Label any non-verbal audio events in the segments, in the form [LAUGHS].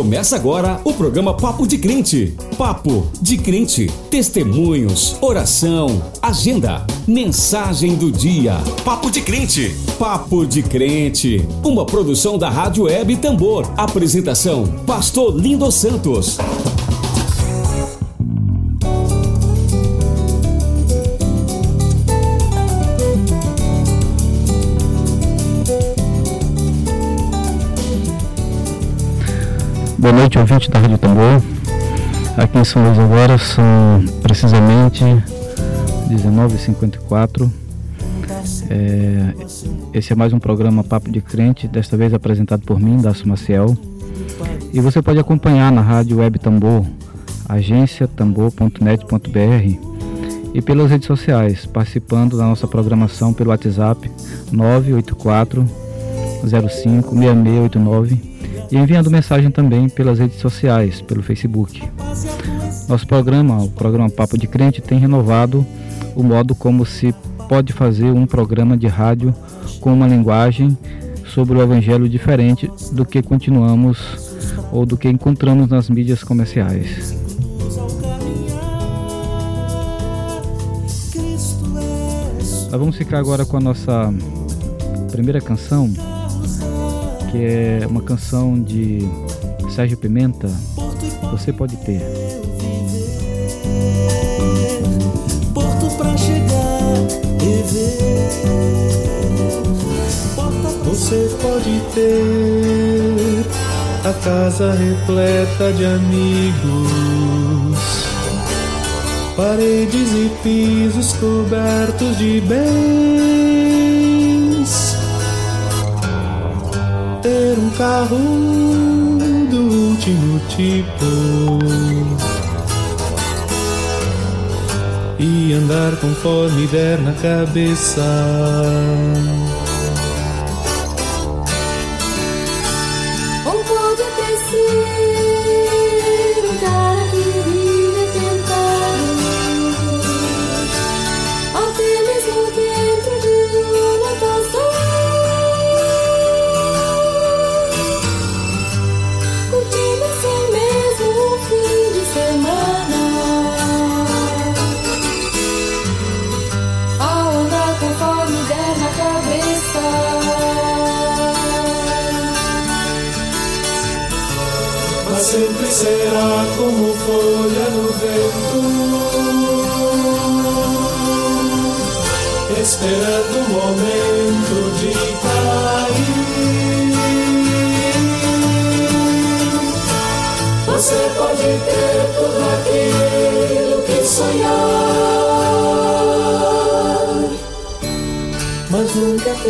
Começa agora o programa Papo de Crente. Papo de Crente. Testemunhos, oração, agenda, mensagem do dia. Papo de Crente. Papo de Crente. Uma produção da Rádio Web Tambor. Apresentação: Pastor Lindo Santos. Boa noite, ouvinte da Rádio Tambor. Aqui em São Luís agora são precisamente 19h54. É, esse é mais um programa Papo de Crente, desta vez apresentado por mim, Dácio Maciel. E você pode acompanhar na Rádio Web Tambor, agenciatambor.net.br e pelas redes sociais, participando da nossa programação pelo WhatsApp 984 05 6689 e enviando mensagem também pelas redes sociais, pelo Facebook. Nosso programa, o programa Papo de Crente, tem renovado o modo como se pode fazer um programa de rádio com uma linguagem sobre o evangelho diferente do que continuamos ou do que encontramos nas mídias comerciais. Nós vamos ficar agora com a nossa primeira canção, que é uma canção de Sérgio Pimenta, Você Pode Ter. Porto pra chegar e ver. Você pode ter a casa repleta de amigos, paredes e pisos cobertos de bens carro do último tipo e andar conforme der na cabeça.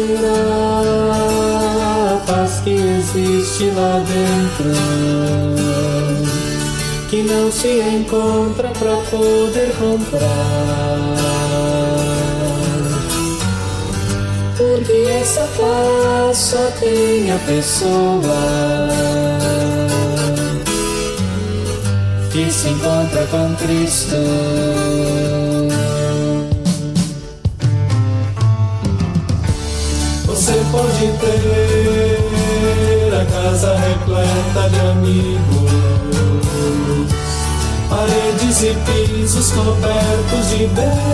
Terá a paz que existe lá dentro, que não se encontra pra poder comprar. Porque essa paz só tem a pessoa que se encontra com Cristo. Repleta de amigos, paredes e pisos cobertos de bens,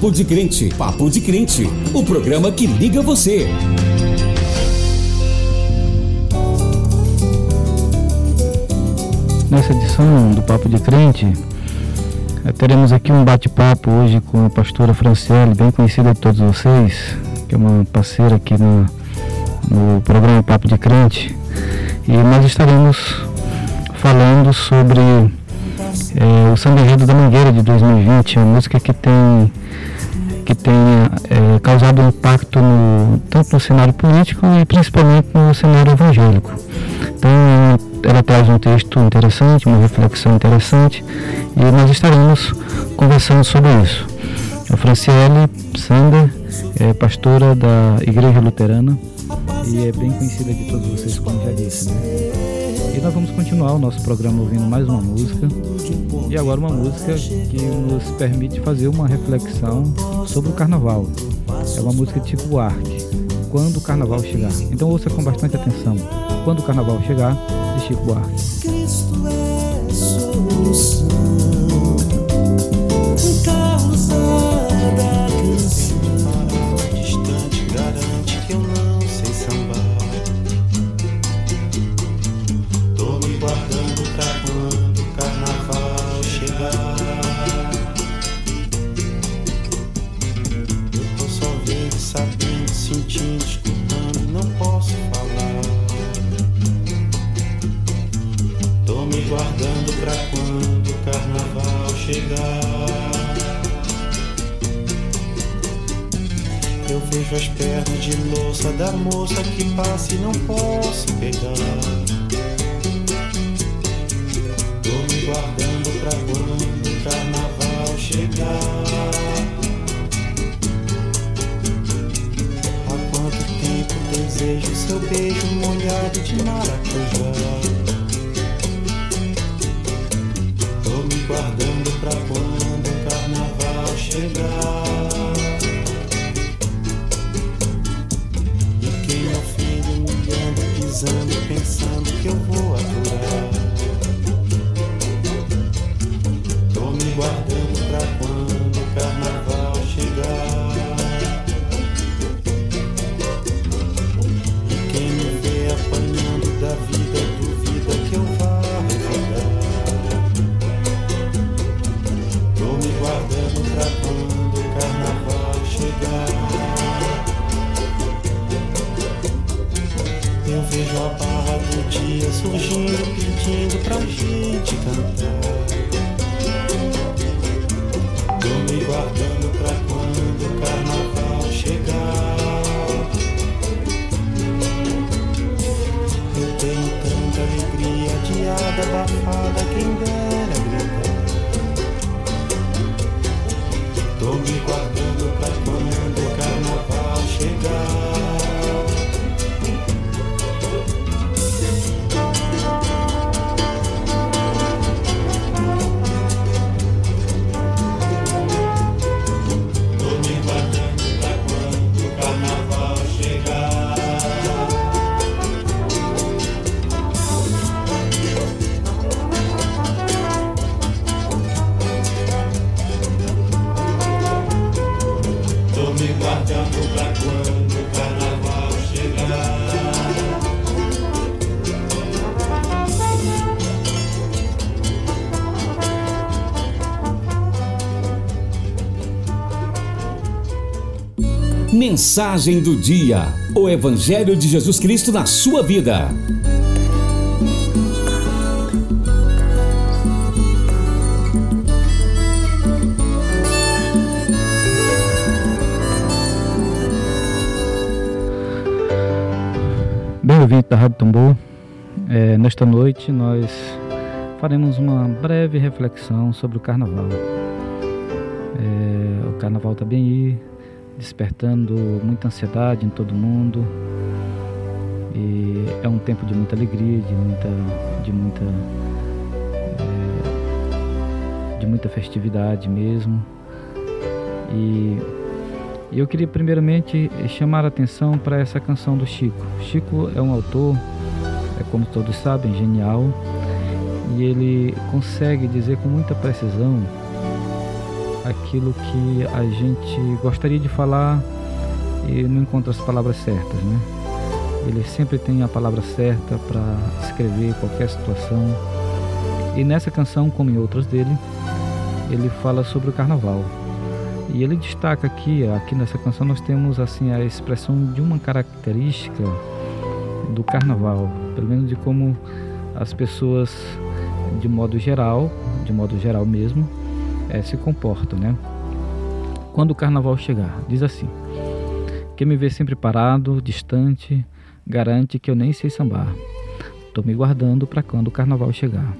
Papo de Crente, Papo de Crente, o programa que liga você. Nessa edição do Papo de Crente, eh, teremos aqui um bate-papo hoje com a pastora Franciele, bem conhecida de todos vocês, que é uma parceira aqui no, no programa Papo de Crente. E nós estaremos falando sobre é, o Samba Enredo da Mangueira de 2020, uma música que tem que tenha é, causado impacto no, tanto no cenário político e principalmente no cenário evangélico. Então, ela traz um texto interessante, uma reflexão interessante e nós estaremos conversando sobre isso. A Franciele Sander é pastora da Igreja Luterana e é bem conhecida de todos vocês, como já disse. Né? E nós vamos continuar o nosso programa ouvindo mais uma música. E agora uma música que nos permite fazer uma reflexão sobre o carnaval. É uma música Chico Buarque, Quando o Carnaval Chegar. Então ouça com bastante atenção. Quando o Carnaval Chegar, de Chico Buarque. Mensagem do dia: O Evangelho de Jesus Cristo na sua vida. Bem, ouvinte da Rádio Tambor, é, nesta noite nós faremos uma breve reflexão sobre o Carnaval. É, o Carnaval está bem aí, despertando muita ansiedade em todo mundo. E é um tempo de muita alegria, de muita, de muita, é, de muita festividade mesmo. E eu queria primeiramente chamar a atenção para essa canção do Chico. Chico é um autor, é como todos sabem, genial, e ele consegue dizer com muita precisão aquilo que a gente gostaria de falar e não encontra as palavras certas, né? Ele sempre tem a palavra certa para escrever qualquer situação. E nessa canção, como em outras dele, ele fala sobre o carnaval. E ele destaca aqui, aqui nessa canção nós temos assim a expressão de uma característica do carnaval, pelo menos de como as pessoas de modo geral, de modo geral mesmo, é, se comportam, né? Quando o carnaval chegar, diz assim: Quem me vê sempre parado, distante, garante que eu nem sei sambar. Tô me guardando para quando o carnaval chegar.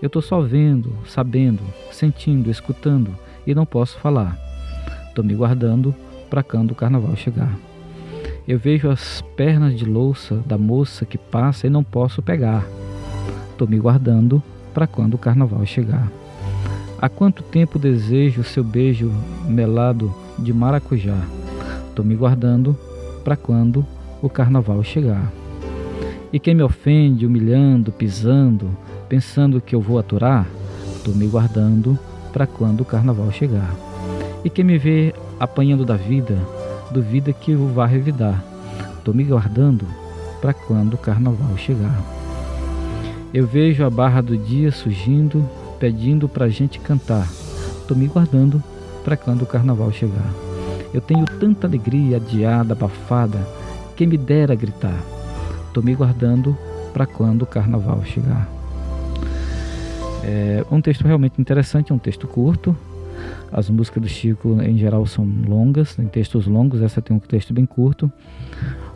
Eu tô só vendo, sabendo, sentindo, escutando e não posso falar. Tô me guardando para quando o carnaval chegar. Eu vejo as pernas de louça da moça que passa e não posso pegar. Tô me guardando para quando o carnaval chegar. Há quanto tempo desejo seu beijo melado de maracujá? Tô me guardando para quando o carnaval chegar. E quem me ofende, humilhando, pisando, pensando que eu vou aturar, tô me guardando para quando o carnaval chegar. E quem me vê apanhando da vida, duvida que eu vá revidar. Tô me guardando para quando o carnaval chegar. Eu vejo a barra do dia surgindo, pedindo pra gente cantar. Tô me guardando para quando o carnaval chegar. Eu tenho tanta alegria adiada, abafada, quem me dera gritar. Tô me guardando para quando o carnaval chegar. É um texto realmente interessante, é um texto curto. As músicas do Chico, em geral, são longas, tem textos longos, essa tem um texto bem curto,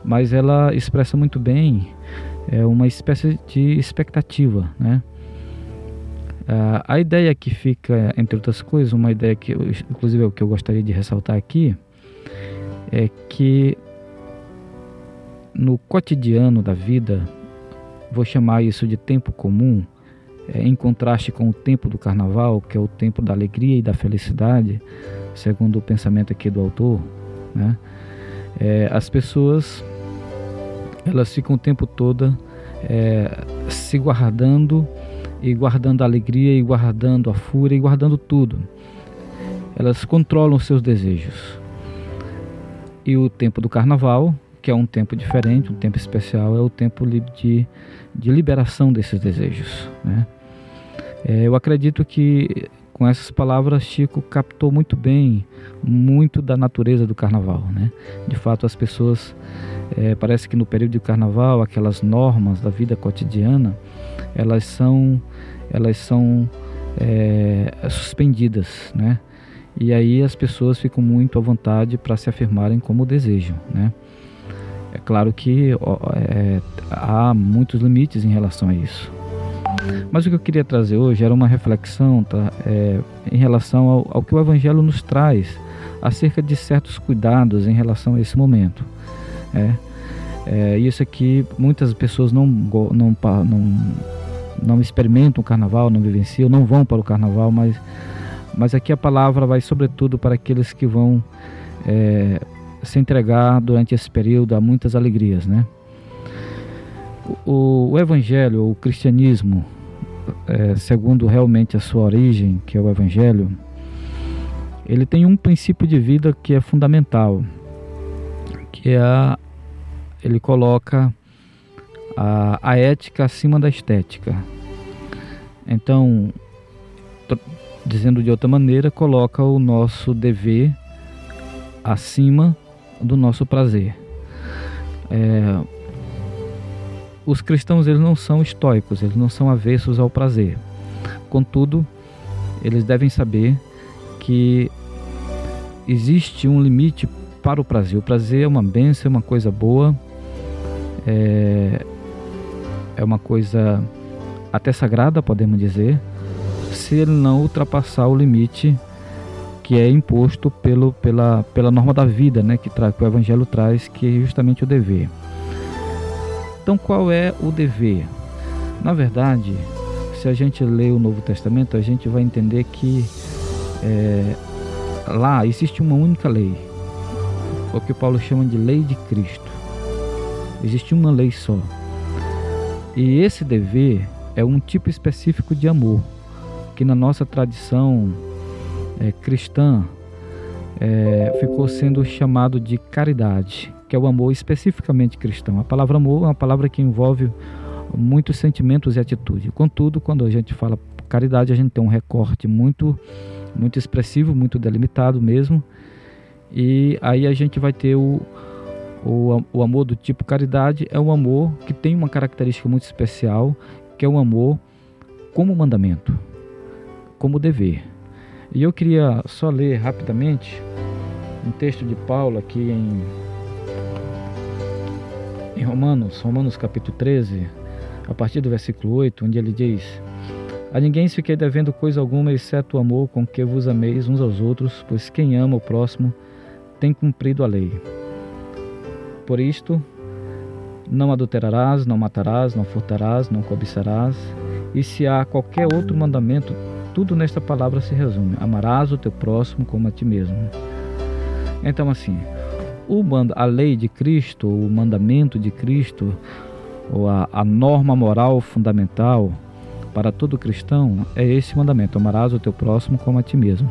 mas ela expressa muito bem é uma espécie de expectativa, né? A ideia que fica, entre outras coisas, uma ideia que, inclusive, é o que eu gostaria de ressaltar aqui, é que no cotidiano da vida, vou chamar isso de tempo comum, é, em contraste com o tempo do carnaval, que é o tempo da alegria e da felicidade, segundo o pensamento aqui do autor, né? É, as pessoas elas ficam o tempo todo é, se guardando e guardando a alegria e guardando a fúria e guardando tudo. Elas controlam seus desejos. E o tempo do carnaval, que é um tempo diferente, um tempo especial, é o tempo de, de liberação desses desejos. Né? É, eu acredito que com essas palavras Chico captou muito bem muito da natureza do carnaval. Né? De fato, as pessoas é, parece que no período de carnaval, aquelas normas da vida cotidiana, elas são, elas são é, suspendidas, né? E aí as pessoas ficam muito à vontade para se afirmarem como desejam, né? É claro que é, há muitos limites em relação a isso. Mas o que eu queria trazer hoje era uma reflexão tá, é, em relação ao, ao que o Evangelho nos traz acerca de certos cuidados em relação a esse momento. É, é, isso aqui muitas pessoas não, não, não, não experimentam o carnaval, não vivenciam, não vão para o carnaval, mas, mas aqui a palavra vai sobretudo para aqueles que vão é, se entregar durante esse período a muitas alegrias, né? O, o evangelho, o cristianismo, é, segundo realmente a sua origem, que é o evangelho, ele tem um princípio de vida que é fundamental, que é a, ele coloca a, a ética acima da estética. Então, dizendo de outra maneira, coloca o nosso dever acima do nosso prazer. É, os cristãos eles não são estoicos, eles não são avessos ao prazer. Contudo, eles devem saber que existe um limite para o prazer. O prazer é uma bênção, é uma coisa boa, é, é uma coisa até sagrada, podemos dizer, se ele não ultrapassar o limite que é imposto pelo, pela, pela norma da vida, né, que, que o Evangelho traz, que é justamente o dever. Então, qual é o dever? Na verdade, se a gente lê o Novo Testamento, a gente vai entender que é, lá existe uma única lei, o que Paulo chama de lei de Cristo. Existe uma lei só. E esse dever é um tipo específico de amor, que na nossa tradição é, cristã é, ficou sendo chamado de caridade, que é o amor especificamente cristão. A palavra amor é uma palavra que envolve muitos sentimentos e atitude. Contudo, quando a gente fala caridade, a gente tem um recorte muito, muito expressivo, muito delimitado mesmo. E aí a gente vai ter o, o, o amor do tipo caridade, é um amor que tem uma característica muito especial, que é o um amor como mandamento, como dever. E eu queria só ler rapidamente um texto de Paulo aqui em, em Romanos, Romanos capítulo 13, a partir do versículo 8, onde ele diz: A ninguém se fiquei devendo coisa alguma, exceto o amor com que vos ameis uns aos outros, pois quem ama o próximo tem cumprido a lei. Por isto, não adulterarás, não matarás, não furtarás, não cobiçarás, e se há qualquer outro mandamento, tudo nesta palavra se resume: amarás o teu próximo como a ti mesmo. Então, assim, a lei de Cristo, o mandamento de Cristo, ou a, a norma moral fundamental para todo cristão é esse mandamento: amarás o teu próximo como a ti mesmo.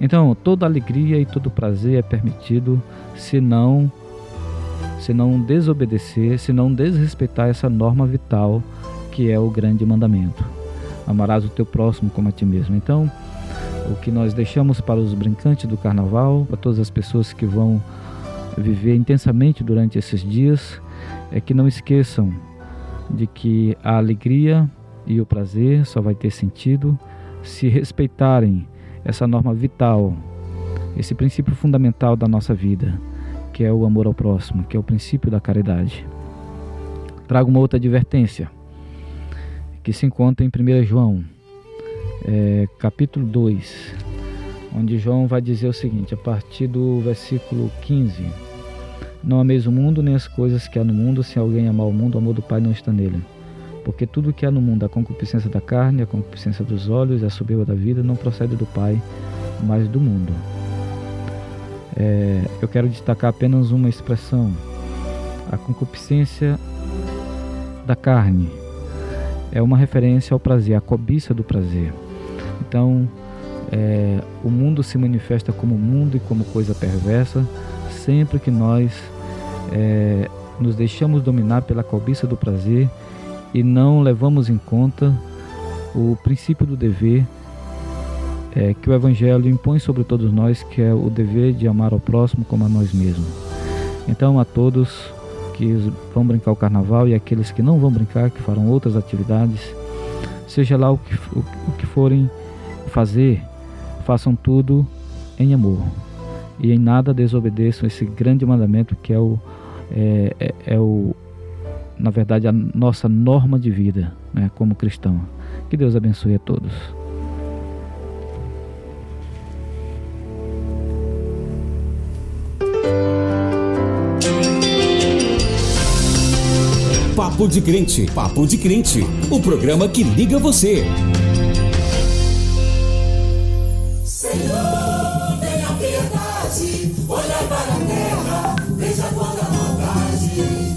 Então, toda alegria e todo prazer é permitido se não se não desobedecer, se não desrespeitar essa norma vital que é o grande mandamento amarás o teu próximo como a ti mesmo. Então, o que nós deixamos para os brincantes do carnaval, para todas as pessoas que vão viver intensamente durante esses dias, é que não esqueçam de que a alegria e o prazer só vai ter sentido se respeitarem essa norma vital, esse princípio fundamental da nossa vida, que é o amor ao próximo, que é o princípio da caridade. Trago uma outra advertência que se encontra em 1 João, é, capítulo 2, onde João vai dizer o seguinte, a partir do versículo 15: Não ameis o mundo nem as coisas que há no mundo, se alguém amar o mundo, o amor do Pai não está nele. Porque tudo que há no mundo, a concupiscência da carne, a concupiscência dos olhos a soberba da vida, não procede do Pai, mas do mundo. É, eu quero destacar apenas uma expressão: a concupiscência da carne é uma referência ao prazer, à cobiça do prazer. Então, é, o mundo se manifesta como mundo e como coisa perversa sempre que nós é, nos deixamos dominar pela cobiça do prazer e não levamos em conta o princípio do dever é, que o Evangelho impõe sobre todos nós, que é o dever de amar ao próximo como a nós mesmos. Então, a todos que vão brincar o carnaval e aqueles que não vão brincar, que farão outras atividades, seja lá o que, o, o que forem fazer, façam tudo em amor e em nada desobedeçam esse grande mandamento que é o, é, é, é o na verdade, a nossa norma de vida né, como cristão. Que Deus abençoe a todos. Papo de Crente. Papo de Crente. O programa que liga você. Senhor, tenha piedade, olha para a terra, veja quanta maldade.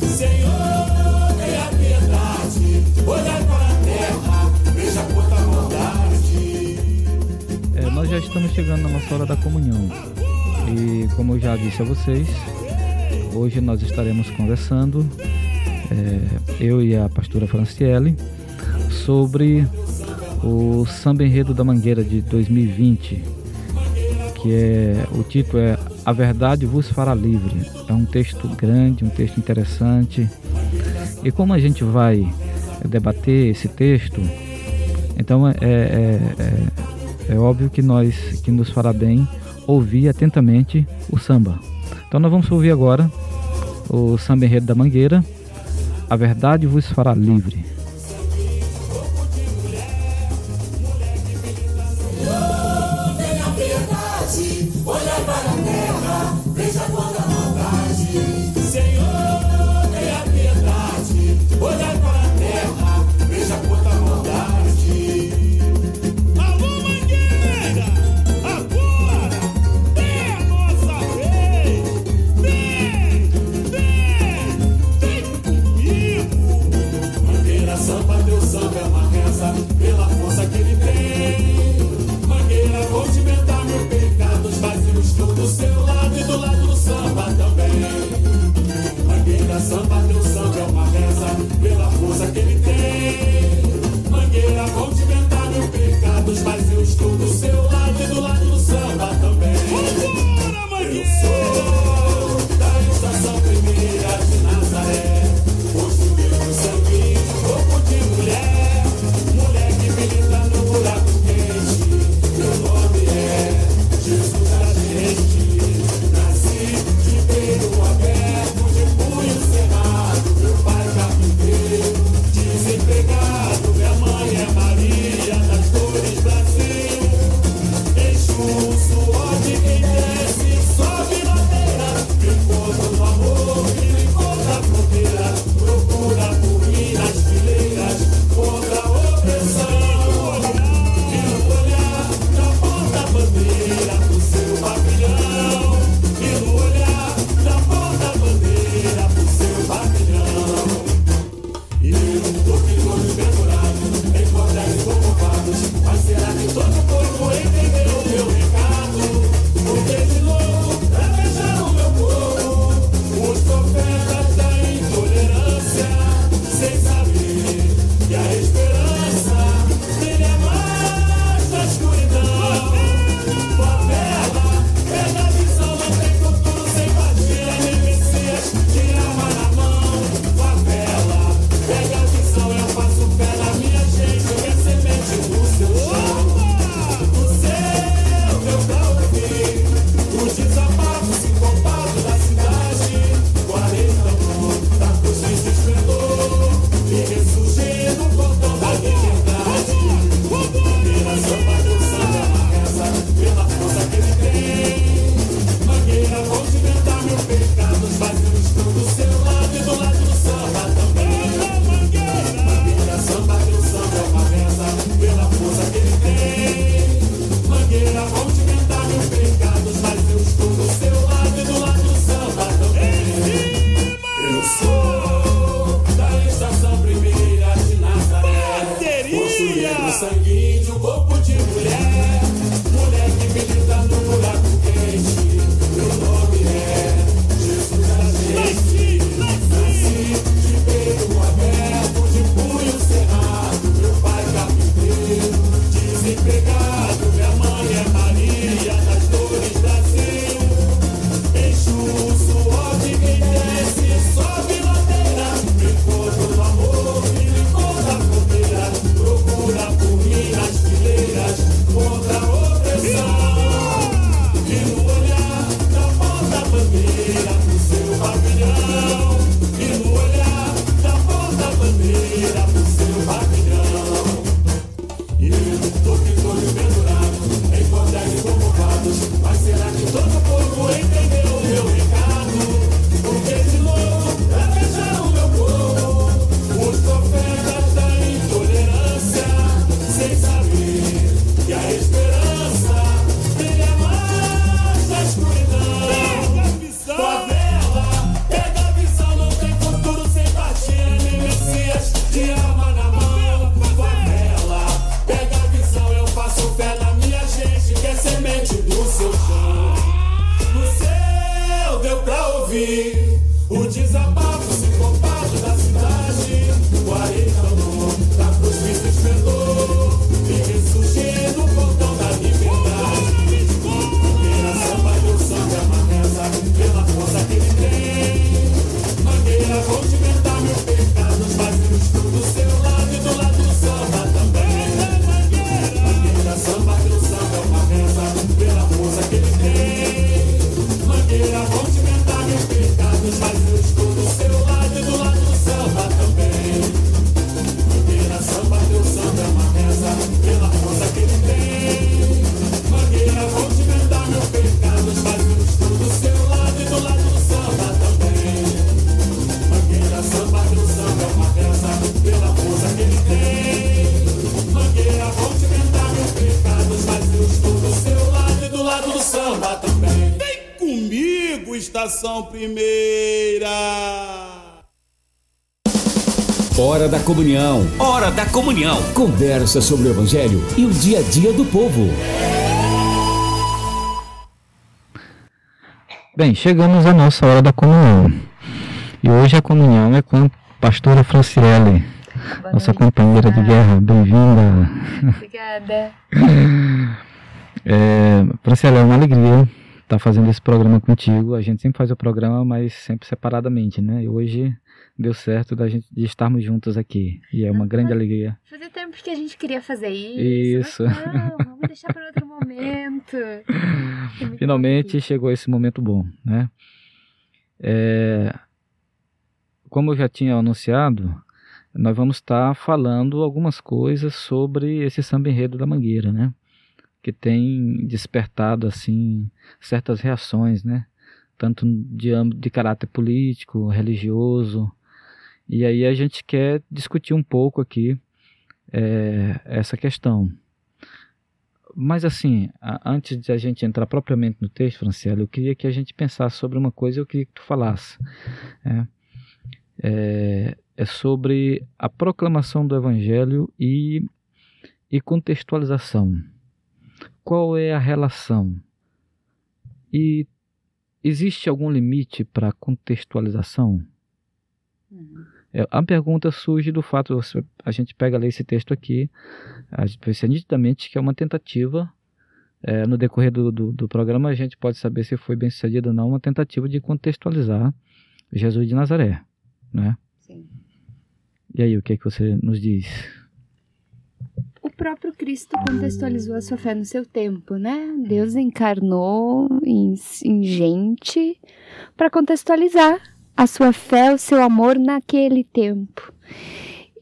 Senhor, tenha piedade, olha para a terra, veja quanta maldade. É, nós já estamos chegando na nossa hora da comunhão. E como eu já disse a vocês, hoje nós estaremos conversando é, eu e a pastora Franciele, sobre o Samba Enredo da Mangueira de 2020, que é o título é A Verdade vos fará livre. É um texto grande, um texto interessante. E como a gente vai debater esse texto, então é, é, é, é óbvio que nós que nos fará bem ouvir atentamente o samba. Então nós vamos ouvir agora o Samba Enredo da Mangueira a verdade vos fará livre. Sangue de um corpo de mulher, mulher que me primeira. Hora da comunhão. Hora da comunhão. Conversa sobre o evangelho e o dia a dia do povo. Bem, chegamos à nossa hora da comunhão. E hoje a comunhão é com a pastora Franciele, nossa companheira de guerra. Bem-vinda. Obrigada. [LAUGHS] É, Franciele, é uma alegria estar fazendo esse programa contigo. A gente sempre faz o programa, mas sempre separadamente, né? E hoje deu certo da gente de estarmos juntos aqui. E é uma grande alegria. Fazia tempo que a gente queria fazer isso. Isso. Não, vamos deixar para outro momento. Finalmente chegou esse momento bom, né? É, como eu já tinha anunciado, nós vamos estar falando algumas coisas sobre esse samba enredo da Mangueira, né? Que tem despertado assim certas reações, né? Tanto de de caráter político, religioso. E aí a gente quer discutir um pouco aqui é, essa questão. Mas assim, antes de a gente entrar propriamente no texto, Franciele, eu queria que a gente pensasse sobre uma coisa eu queria que tu falasse. É, é, é sobre a proclamação do Evangelho e, e contextualização. Qual é a relação? E existe algum limite para a contextualização? É, a pergunta surge do fato, a gente pega ali esse texto aqui, a gente percebe nitidamente que é uma tentativa, é, no decorrer do, do, do programa a gente pode saber se foi bem sucedido ou não, uma tentativa de contextualizar Jesus de Nazaré, né? Sim. E aí, o que é que você nos diz? O próprio Cristo contextualizou a sua fé no seu tempo, né? Deus encarnou em, em gente para contextualizar a sua fé, o seu amor naquele tempo.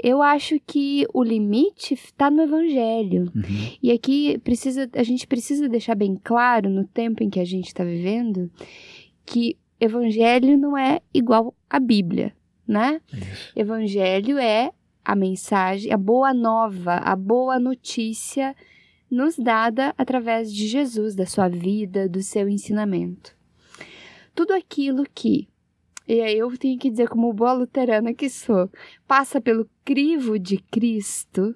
Eu acho que o limite está no Evangelho. Uhum. E aqui precisa, a gente precisa deixar bem claro no tempo em que a gente está vivendo que Evangelho não é igual à Bíblia, né? Isso. Evangelho é a mensagem, a boa nova, a boa notícia nos dada através de Jesus, da sua vida, do seu ensinamento. Tudo aquilo que, e aí eu tenho que dizer como boa luterana que sou, passa pelo crivo de Cristo,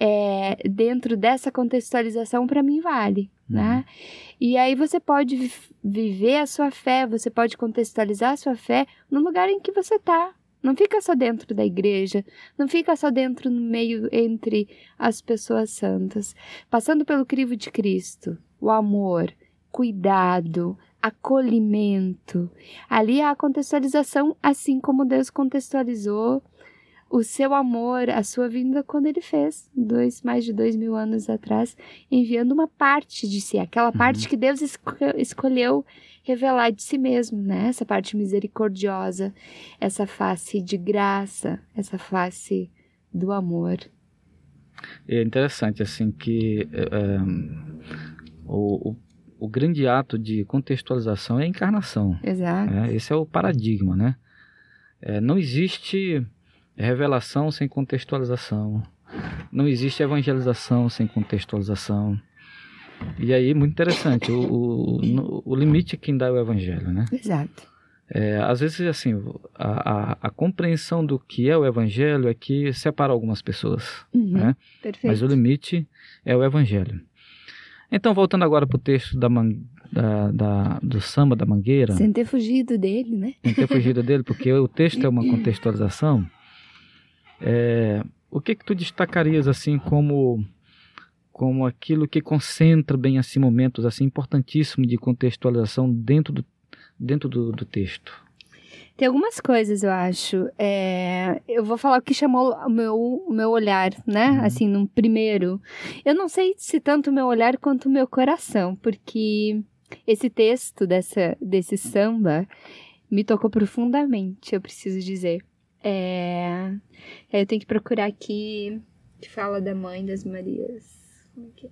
é, dentro dessa contextualização para mim vale, né? E aí você pode vi- viver a sua fé, você pode contextualizar a sua fé no lugar em que você está. Não fica só dentro da igreja, não fica só dentro no meio entre as pessoas santas. Passando pelo crivo de Cristo, o amor, cuidado, acolhimento. Ali há a contextualização, assim como Deus contextualizou o seu amor, a sua vinda quando ele fez, dois, mais de dois mil anos atrás, enviando uma parte de si, aquela parte que Deus esco- escolheu revelar de si mesmo, né? Essa parte misericordiosa, essa face de graça, essa face do amor. É interessante, assim, que é, é, o, o, o grande ato de contextualização é a encarnação. Exato. É, esse é o paradigma, né? É, não existe revelação sem contextualização. Não existe evangelização sem contextualização. E aí, muito interessante, o, o, o limite é quem dá o evangelho, né? Exato. É, às vezes, assim, a, a, a compreensão do que é o evangelho é que separa algumas pessoas, Uhum, né? Perfeito. Mas o limite é o evangelho. Então, voltando agora para o texto da, man- da- da- do samba da mangueira, Sem ter fugido dele, né? não ter fugido dele, porque o texto é uma [LAUGHS] contextualização. É, o que que tu destacarias assim como como aquilo que concentra bem assim momentos assim importantíssimos de contextualização dentro do dentro do, do texto? Tem algumas coisas, eu acho. É, eu vou falar o que chamou o meu, o meu olhar, né? Uhum. Assim, num primeiro. Eu não sei se tanto o meu olhar quanto o meu coração, porque esse texto dessa, desse samba me tocou profundamente, eu preciso dizer. É, eu tenho que procurar aqui que fala da mãe das Marias. Como é que é?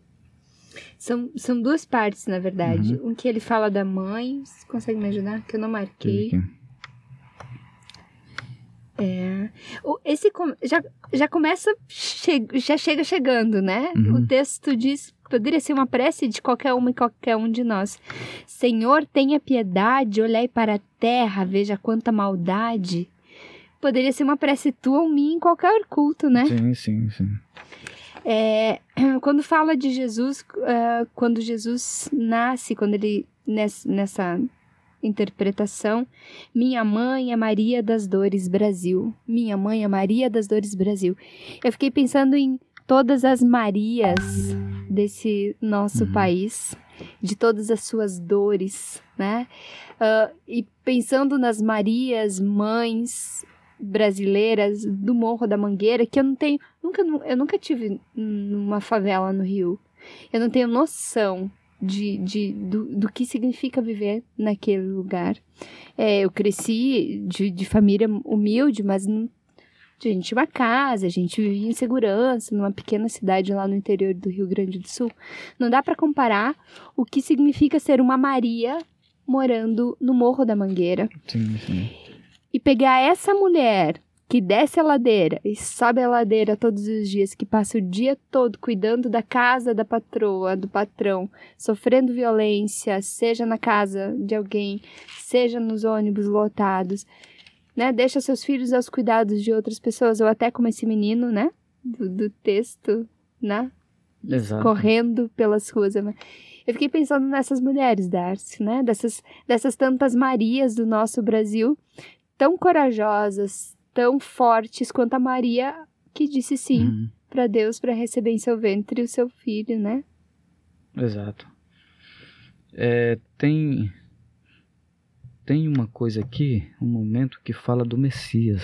São, são duas partes, na verdade. Um que ele fala da mãe. Você consegue me ajudar? Que eu não marquei. É. Esse já, já começa, che- já chega chegando, né? Uhum. O texto diz poderia ser uma prece de qualquer uma e qualquer um de nós. Senhor, tenha piedade, olhai para a terra, veja quanta maldade. Poderia ser uma prece tua ou minha em qualquer culto, né? Sim, sim, sim. É, [CLEARS THROAT] quando fala de Jesus, ah, quando Jesus nasce, quando ele nessa, nessa interpretação, minha mãe é Maria das Dores Brasil, minha mãe é Maria das Dores Brasil. Eu fiquei pensando em todas as Marias desse nosso Uhum. país, de todas as suas dores, né? Ah, e pensando nas Marias, mães brasileiras do Morro da Mangueira, que eu não tenho, nunca, eu nunca tive numa favela no Rio. Eu não tenho noção de, de, do, do que significa viver naquele lugar. É, eu cresci de, de família humilde, mas não, a gente tinha uma casa, a gente vivia em segurança numa pequena cidade lá no interior do Rio Grande do Sul. Não dá para comparar o que significa ser uma Maria morando no Morro da Mangueira Sim, sim. E pegar essa mulher que desce a ladeira e sobe a ladeira todos os dias, que passa o dia todo cuidando da casa da patroa, do patrão, sofrendo violência, seja na casa de alguém, seja nos ônibus lotados, né? Deixa seus filhos aos cuidados de outras pessoas, ou até como esse menino, né? Do, do texto, né? Exato. correndo pelas ruas. Eu fiquei pensando nessas mulheres, Darcy, né? Dessas, dessas tantas Marias do nosso Brasil, tão corajosas, tão fortes quanto a Maria que disse sim Uhum. para Deus para receber em seu ventre o seu filho, né? Exato. É, tem tem uma coisa aqui, um momento que fala do Messias.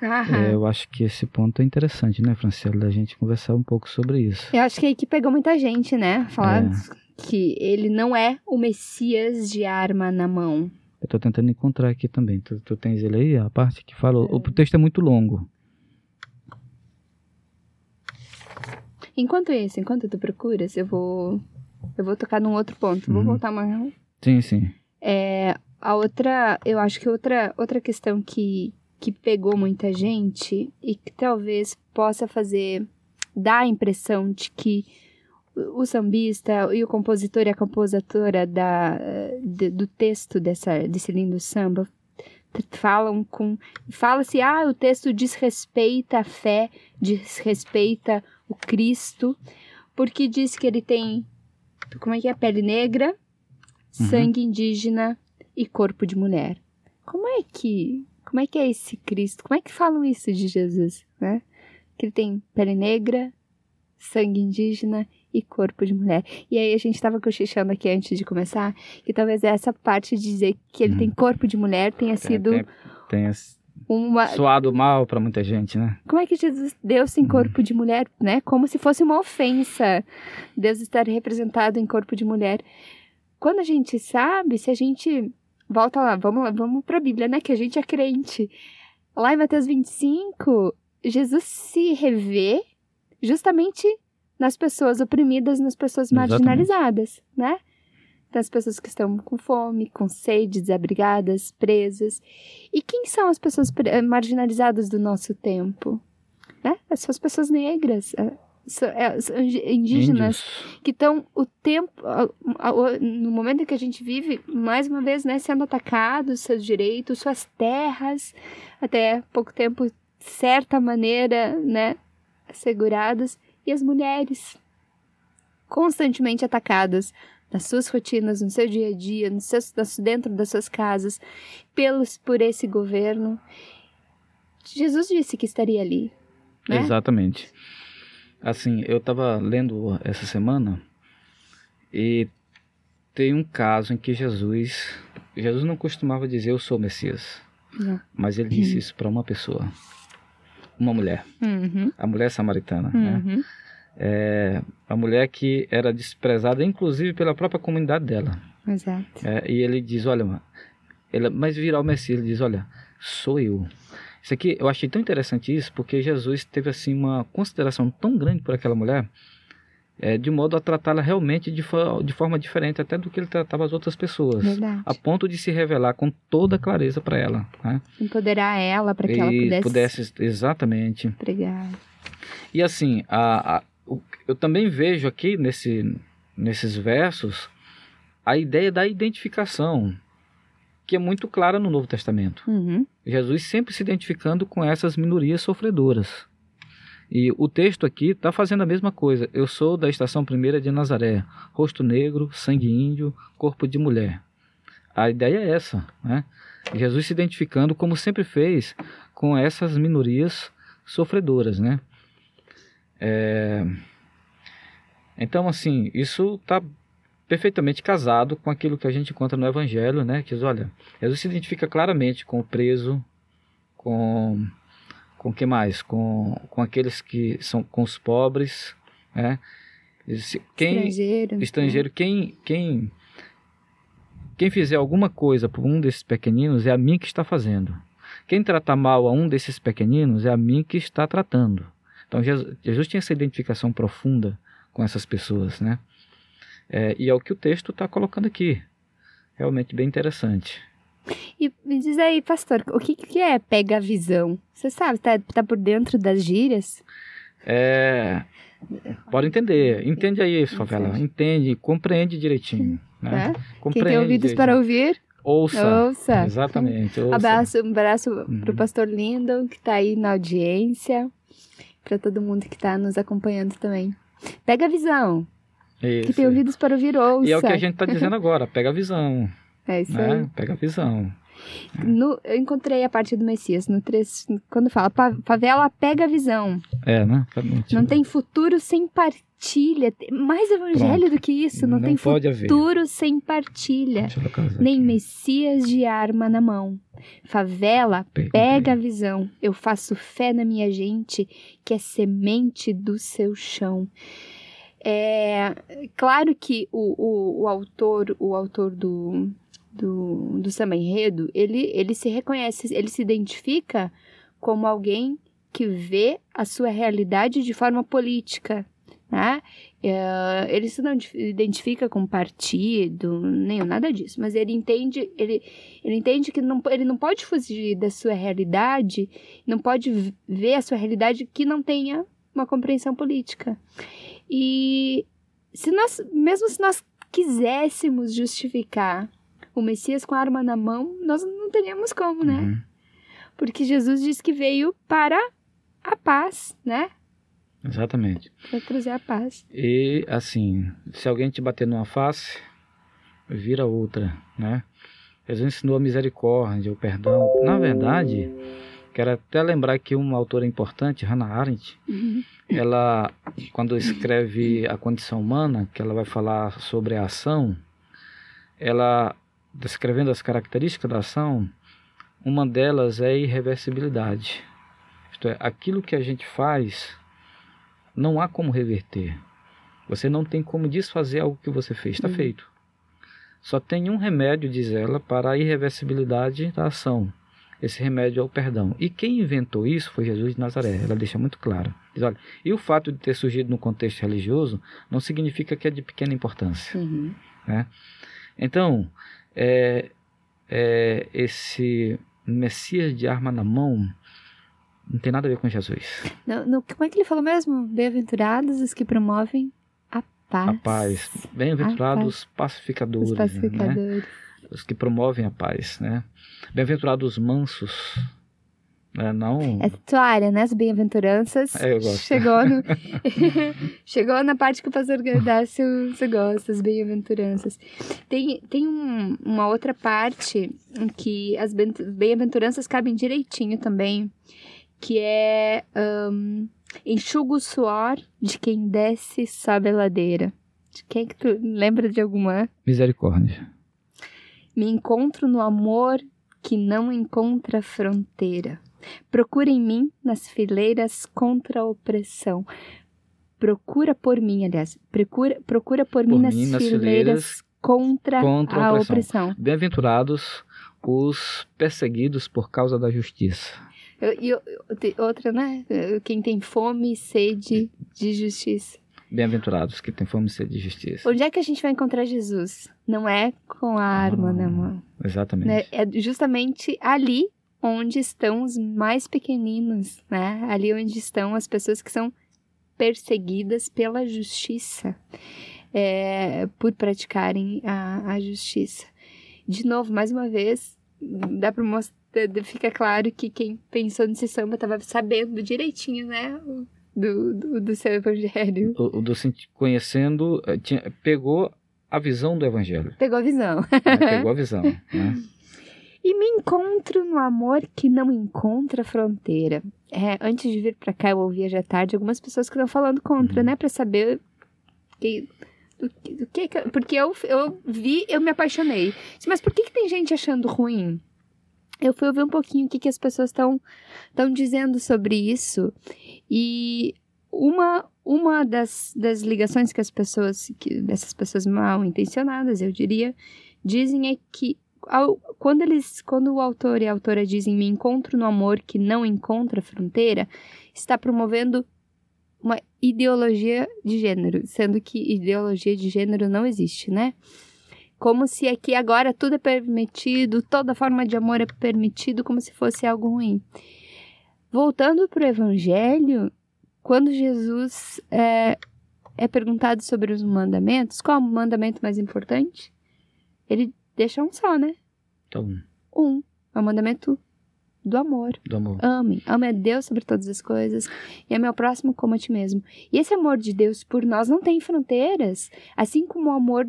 É, eu acho que esse ponto é interessante, né, Franciela, da gente conversar um pouco sobre isso. Eu acho que é aí que pegou muita gente, né? Falar É. que ele não é o Messias de arma na mão. Eu tô tentando encontrar aqui também. Tu, tu tens ele aí, a parte que fala. O texto é muito longo. Enquanto isso, enquanto tu procuras, eu vou eu vou tocar num outro ponto. Vou Uhum. voltar uma Sim, sim. É, a outra, eu acho que outra, outra questão que, que pegou muita gente e que talvez possa fazer, dar a impressão de que o sambista e o compositor e a compositora da, de- do texto dessa, desse lindo samba falam com fala-se ah o texto desrespeita a fé desrespeita o Cristo porque diz que ele tem como é que é pele negra sangue indígena e corpo de mulher. Como é que, como é que é esse Cristo? Como é que falam isso de Jesus, né? Que ele tem pele negra, sangue indígena e corpo de mulher. E aí a gente estava cochichando aqui antes de começar que talvez essa parte de dizer que ele Uhum. tem corpo de mulher tenha sido Tem, tem esse- uma soado mal pra muita gente, né? como é que Jesus Deus tem corpo de mulher, né? Como se fosse uma ofensa Deus estar representado em corpo de mulher. Quando a gente sabe, se a gente volta lá, vamos lá, vamos para a Bíblia, né? Que a gente é crente. Lá em Mateus 25, Jesus se revê justamente nas pessoas oprimidas, nas pessoas Exatamente. marginalizadas, né? Das pessoas que estão com fome, com sede, desabrigadas, presas. E quem são as pessoas eh, marginalizadas do nosso tempo? Né? São as pessoas negras, eh, são- eh, indígenas, Índios. que estão o tempo, no momento em que a gente vive, mais uma vez, né, sendo atacados, seus direitos, suas terras, até pouco tempo, de certa maneira, né, asseguradas, e as mulheres constantemente atacadas nas suas rotinas, no seu dia a dia, nos seus, nas- dentro das suas casas, pelos por esse governo. Jesus disse que estaria ali, né? Exatamente. Assim, eu tava lendo essa semana e tem um caso em que Jesus. Jesus não costumava dizer eu sou o Messias, Não. mas ele disse isso para uma pessoa, uma mulher, Uhum, a mulher samaritana, né? uhum. É, a mulher que era desprezada, inclusive pela própria comunidade dela. Exato. É, e ele diz, olha, ele, mas virar o Messias, ele diz, olha, sou eu. Isso aqui, eu achei tão interessante isso, porque Jesus teve assim uma consideração tão grande por aquela mulher, é, de modo a tratá-la realmente de, de forma diferente até do que ele tratava as outras pessoas. Verdade. A ponto de se revelar com toda clareza para ela. Né? Empoderar ela para que ela e pudesse, exatamente. pregar. E assim, a, a- o- eu também vejo aqui nesse, nesses versos a ideia da identificação, que é muito clara no Novo Testamento. Uhum. Jesus sempre se identificando com essas minorias sofredoras. E o texto aqui está fazendo a mesma coisa. Eu sou da estação primeira de Nazaré, rosto negro, sangue índio, corpo de mulher. A ideia é essa, né? Jesus se identificando como sempre fez com essas minorias sofredoras, né? É, Então, assim, isso está perfeitamente casado com aquilo que a gente encontra no Evangelho, né? Que olha, Jesus se identifica claramente com o preso, com com que mais? Com, com aqueles que são com os pobres, né? Quem Estrangeiro. estrangeiro, quem quem quem fizer alguma coisa por um desses pequeninos é a mim que está fazendo. Quem tratar mal a um desses pequeninos é a mim que está tratando. Então Jesus, Jesus tinha essa identificação profunda com essas pessoas, né? É, e é o que o texto está colocando aqui. Realmente bem interessante. E me diz aí, pastor, o que, que é pega a visão? Você sabe, tá, tá por dentro das gírias? É, pode entender. Entende aí, favela. Entende, compreende direitinho. Né? Quem Compreende tem ouvidos direitinho. para ouvir, Ouça. ouça. Exatamente. Ouça. Abraço, um abraço Uhum. pro pastor Lindon, que tá aí na audiência. Pra todo mundo que tá nos acompanhando também. Pega a visão. Que Isso. tem ouvidos para ouvir, ouça. E é o que a gente está dizendo agora. Pega a visão. [LAUGHS] É isso né? aí. Pega a visão. No- eu encontrei a parte do Messias, no trecho, quando fala, "Pa- favela pega a visão. É, né? Não tem futuro sem partilha. Mais evangelho do que isso. Não, Não tem pode haver. futuro sem partilha. Nem aqui. Messias de arma na mão. Favela, Perguntei. pega a visão. Eu faço fé na minha gente, que é semente do seu chão. É claro que o, o, o autor, o autor do, do, do samba enredo, ele, ele se reconhece, ele se identifica como alguém que vê a sua realidade de forma política, né? É, ele se não identifica com partido, nem nada disso, mas ele entende, ele, ele entende que não, ele não pode fugir da sua realidade, não pode ver a sua realidade que não tenha uma compreensão política. E se nós, mesmo se nós quiséssemos justificar o Messias com a arma na mão, nós não teríamos como, né? Uhum. Porque Jesus disse que veio para a paz, né? Exatamente. Para trazer a paz. E assim, se alguém te bater numa face, vira outra, né? Jesus ensinou a misericórdia, o perdão. Na verdade, quero até lembrar que uma autora importante, Hannah Arendt, ela, quando escreve a condição humana, que ela vai falar sobre a ação, ela, descrevendo as características da ação, uma delas é a irreversibilidade. Isto é, aquilo que a gente faz, não há como reverter. Você não tem como desfazer algo que você fez, está Uhum. feito. Só tem um remédio, diz ela, para a irreversibilidade da ação. Esse remédio é o perdão. E quem inventou isso foi Jesus de Nazaré. Ela deixa muito claro. Diz, olha, e o fato de ter surgido no contexto religioso não significa que é de pequena importância. Uhum. Então, é, é, esse Messias de arma na mão não tem nada a ver com Jesus. Como é que ele falou mesmo? Bem-aventurados os que promovem a paz. A paz. Bem-aventurados os pacificadores. Os Né? pacificadores. Os que promovem a paz. Né? Bem-aventurados os mansos. Né? Não. É tua área, né? As bem-aventuranças. É, eu gosto. Chegou, no... [LAUGHS] [LAUGHS] Chegou na parte que o pastor Gardácio você gosta, as bem-aventuranças. Tem, tem um- uma outra parte em que as bem-aventuranças cabem direitinho também, que é ahn, enxuga o suor de quem desce sobe a ladeira. De quem que tu lembra de alguma? Misericórdia. Me encontro no amor que não encontra fronteira. Procura em mim nas fileiras contra a opressão. Procura por mim, aliás, procura, procura por, mim, nas, fileiras, contra, contra a opressão. opressão. Bem-aventurados os perseguidos por causa da justiça. E outra, né? Quem tem fome e sede de justiça. Bem-aventurados que têm fome e sede de justiça. Onde é que a gente vai encontrar Jesus? Não é com a arma Ah, na mão. Exatamente. né? É justamente ali onde estão os mais pequeninos, né? Ali onde estão as pessoas que são perseguidas pela justiça é, por praticarem a, a justiça. De novo, mais uma vez, dá para mostrar, fica claro que quem pensou nesse samba estava sabendo direitinho, né? Do, do, do seu evangelho. O, o do conhecendo, eh, tinha- pegou a visão do evangelho. Pegou a visão. né? Pegou a visão. né? [LAUGHS] E me encontro no amor que não encontra fronteira. É, antes de vir pra cá, eu ouvi hoje à tarde algumas pessoas que estão falando contra, Uhum. né? Pra saber que, do, que- do que, que- Porque eu, eu vi, eu me apaixonei. Mas por que, que tem gente achando ruim? Eu fui ouvir um pouquinho o que, que as pessoas estão dizendo sobre isso. E uma, uma das, das ligações que as pessoas, que, dessas pessoas mal intencionadas, eu diria, dizem é que quando eles, quando o autor e a autora dizem me encontro no amor que não encontra fronteira, está promovendo uma ideologia de gênero, sendo que ideologia de gênero não existe, né? Como se aqui agora tudo é permitido, toda forma de amor é permitido, como se fosse algo ruim. Voltando para o Evangelho, quando Jesus é, é perguntado sobre os mandamentos, qual é o mandamento mais importante? Ele deixa um só, né? Então, Um. É o mandamento do amor. do amor. Ame. Ame a Deus sobre todas as coisas e ame ao próximo como a ti mesmo. E esse amor de Deus por nós não tem fronteiras. Assim como o amor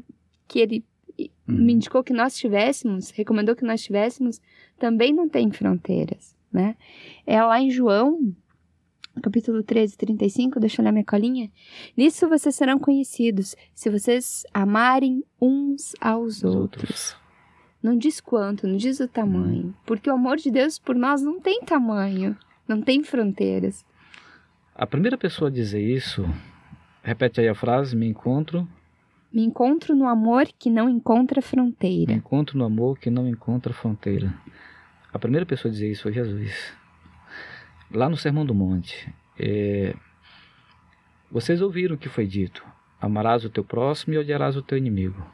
que ele Uhum. me indicou que nós tivéssemos, recomendou que nós tivéssemos, também não tem fronteiras, né? É lá em João, capítulo 13, 35, deixa eu olhar minha colinha. Nisso vocês serão conhecidos, se vocês amarem uns aos Os outros. outros. Não diz quanto, não diz o tamanho. Porque o amor de Deus por nós não tem tamanho, não tem fronteiras. A primeira pessoa a dizer isso, repete aí a frase, me encontro, Me encontro no amor que não encontra me fronteira. encontro no amor que não encontra fronteira. A primeira pessoa a dizer isso foi Jesus. Lá no Sermão do Monte. é, Vocês ouviram o que foi dito: amarás o teu próximo e odiarás o teu inimigo.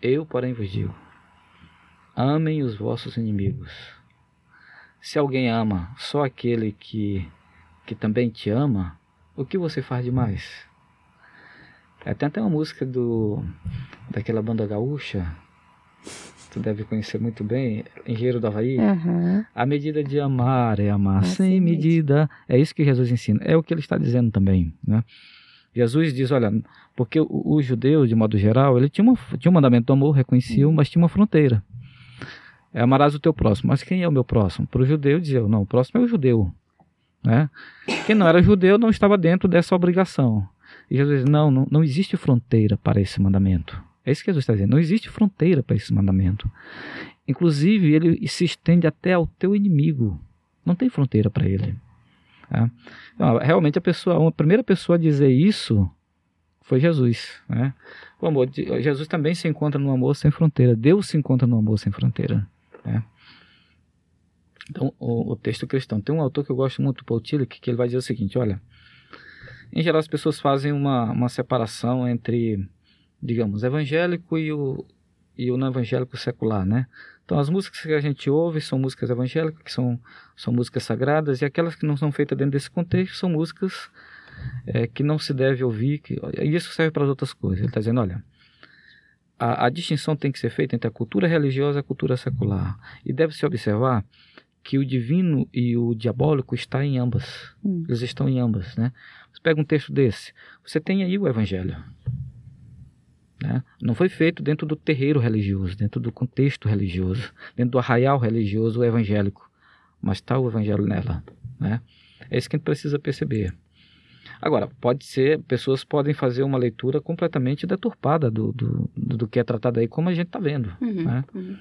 Eu, porém, vos digo: amem os vossos inimigos. Se alguém ama só aquele que, que também te ama, o que você faz demais? É, tem até uma música do daquela banda gaúcha, tu deve conhecer muito bem, Engenheiro do Havaí. Aham. A medida de amar é amar Ah, sem sem medida. É isso que Jesus ensina. É o que ele está dizendo também, né? Jesus diz, olha, porque o, o judeu, de modo geral, ele tinha, uma, tinha um mandamento do amor, reconhecia, mas tinha uma fronteira. É amarás o teu próximo. Mas quem é o meu próximo? Para o judeu dizia, não, o próximo é o judeu. Né? Quem não era judeu não estava dentro dessa obrigação. E Jesus diz, não, não, não existe fronteira para esse mandamento. É isso que Jesus está dizendo. Não existe fronteira para esse mandamento. Inclusive, ele se estende até ao teu inimigo. Não tem fronteira para ele. tá? Então, realmente, a pessoa, a primeira pessoa a dizer isso foi Jesus. Né? O amor de, Jesus também se encontra no amor sem fronteira. Deus se encontra no amor sem fronteira. né? Então, o, o texto cristão. Tem um autor que eu gosto muito, Paul Tillich, que ele vai dizer o seguinte: olha, em geral as pessoas fazem uma, uma separação entre, digamos, evangélico e o, e o não evangélico secular, né? Então, as músicas que a gente ouve são músicas evangélicas, que são, são músicas sagradas, e aquelas que não são feitas dentro desse contexto são músicas é, que não se deve ouvir, que, e isso serve para as outras coisas. Ele está dizendo, olha, a, a distinção tem que ser feita entre a cultura religiosa e a cultura secular, e deve-se observar que o divino e o diabólico está em ambas. Hum. Eles estão em ambas, né? Você pega um texto desse, você tem aí o evangelho. Né? Não foi feito dentro do terreiro religioso, dentro do contexto religioso, dentro do arraial religioso evangélico, mas está o evangelho nela. Né? É isso que a gente precisa perceber. Agora, pode ser, pessoas podem fazer uma leitura completamente deturpada do, do, do que é tratado aí, como a gente está vendo. Uhum, né? uhum.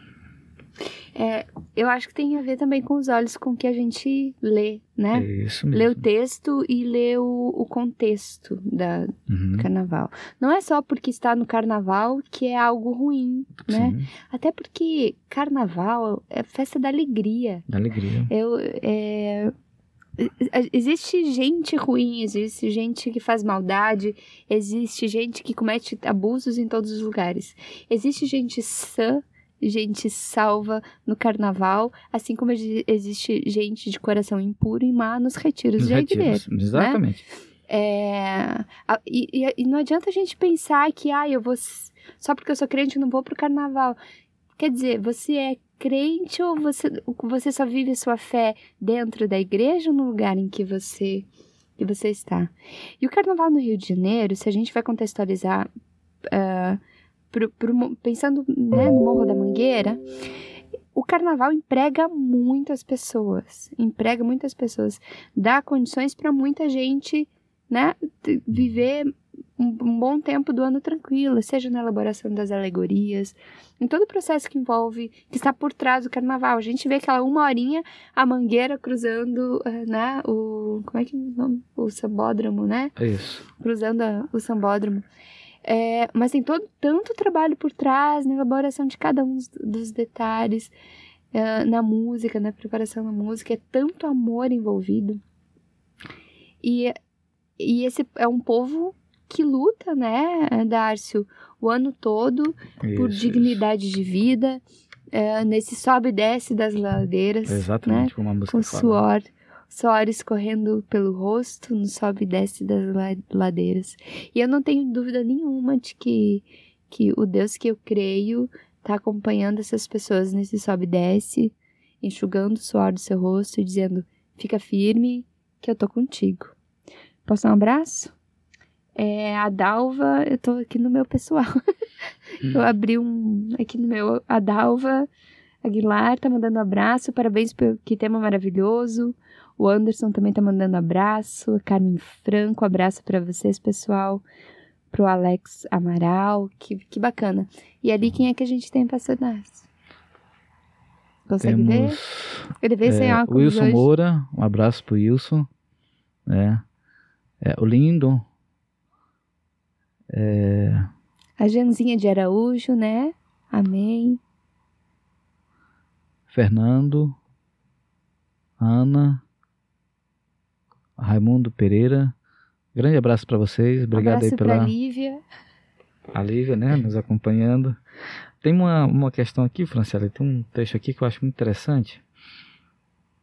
É, eu acho que tem a ver também com os olhos com que a gente lê, né? É isso Lê o mesmo. texto e lê o, o contexto da, Uhum. do carnaval. Não é só porque está no carnaval que é algo ruim, né? Sim, Até porque carnaval é festa da alegria. da alegria. Eu, é, e- Existe gente ruim, existe gente que faz maldade, existe gente que comete abusos em todos os lugares. Existe gente sã, gente salva no carnaval, assim como exi- existe gente de coração impuro e má nos retiros Nos de igreja. retiros, Exatamente. É, a- e, e- não adianta a gente pensar que, ah, eu vou. Só porque eu sou crente, eu não vou pro carnaval. Quer dizer, você é crente ou você, você só vive sua fé dentro da igreja ou no lugar em que você, que você está? E o carnaval no Rio de Janeiro, se a gente vai contextualizar, ah, pro- pro pensando né, no Morro da Mangueira, o carnaval emprega muitas pessoas, emprega muitas pessoas, dá condições para muita gente, né, viver um, um bom tempo do ano tranquilo, seja na elaboração das alegorias, em todo o processo que envolve, que está por trás do carnaval. A gente vê aquela uma horinha a mangueira cruzando, eh, né, o como é que é o nome? O sambódromo, né? É isso. cruzando a- o sambódromo. É, mas tem todo tanto trabalho por trás na elaboração de cada um dos, detalhes, é, na música, na preparação da música, é tanto amor envolvido. E, e esse é um povo que luta, né, Dárcio, o ano todo por Isso, dignidade de vida, é, nesse sobe e desce das ladeiras, isso. né? Exatamente como a música com fala. suor, suor escorrendo pelo rosto, no sobe e desce das la- ladeiras. E eu não tenho dúvida nenhuma de que, que o Deus que eu creio está acompanhando essas pessoas nesse sobe e desce, enxugando o suor do seu rosto e dizendo: fica firme, que eu tô contigo. Posso dar um abraço? É, a Dalva, eu tô aqui no meu pessoal. eu abri um aqui no meu. A Dalva Aguilar tá mandando abraço, parabéns pelo que tema maravilhoso. O Anderson também tá mandando abraço. Carmen Franco, abraço para vocês, pessoal. Pro Alex Amaral, que, que bacana. E ali quem é que a gente tem, pastor Narcio? Consegue ver? Temos Ele veio sem é, óculos Wilson hoje. Moura, um abraço pro Wilson. né? É, o Lindo, A Janzinha de Araújo, né? Amém. Fernando, Ana, Raimundo Pereira. Grande abraço para vocês. Obrigado abraço aí pela pra Lívia. a Lívia, né, nos acompanhando. Tem uma, uma questão aqui, Franciela, tem um texto aqui que eu acho muito interessante.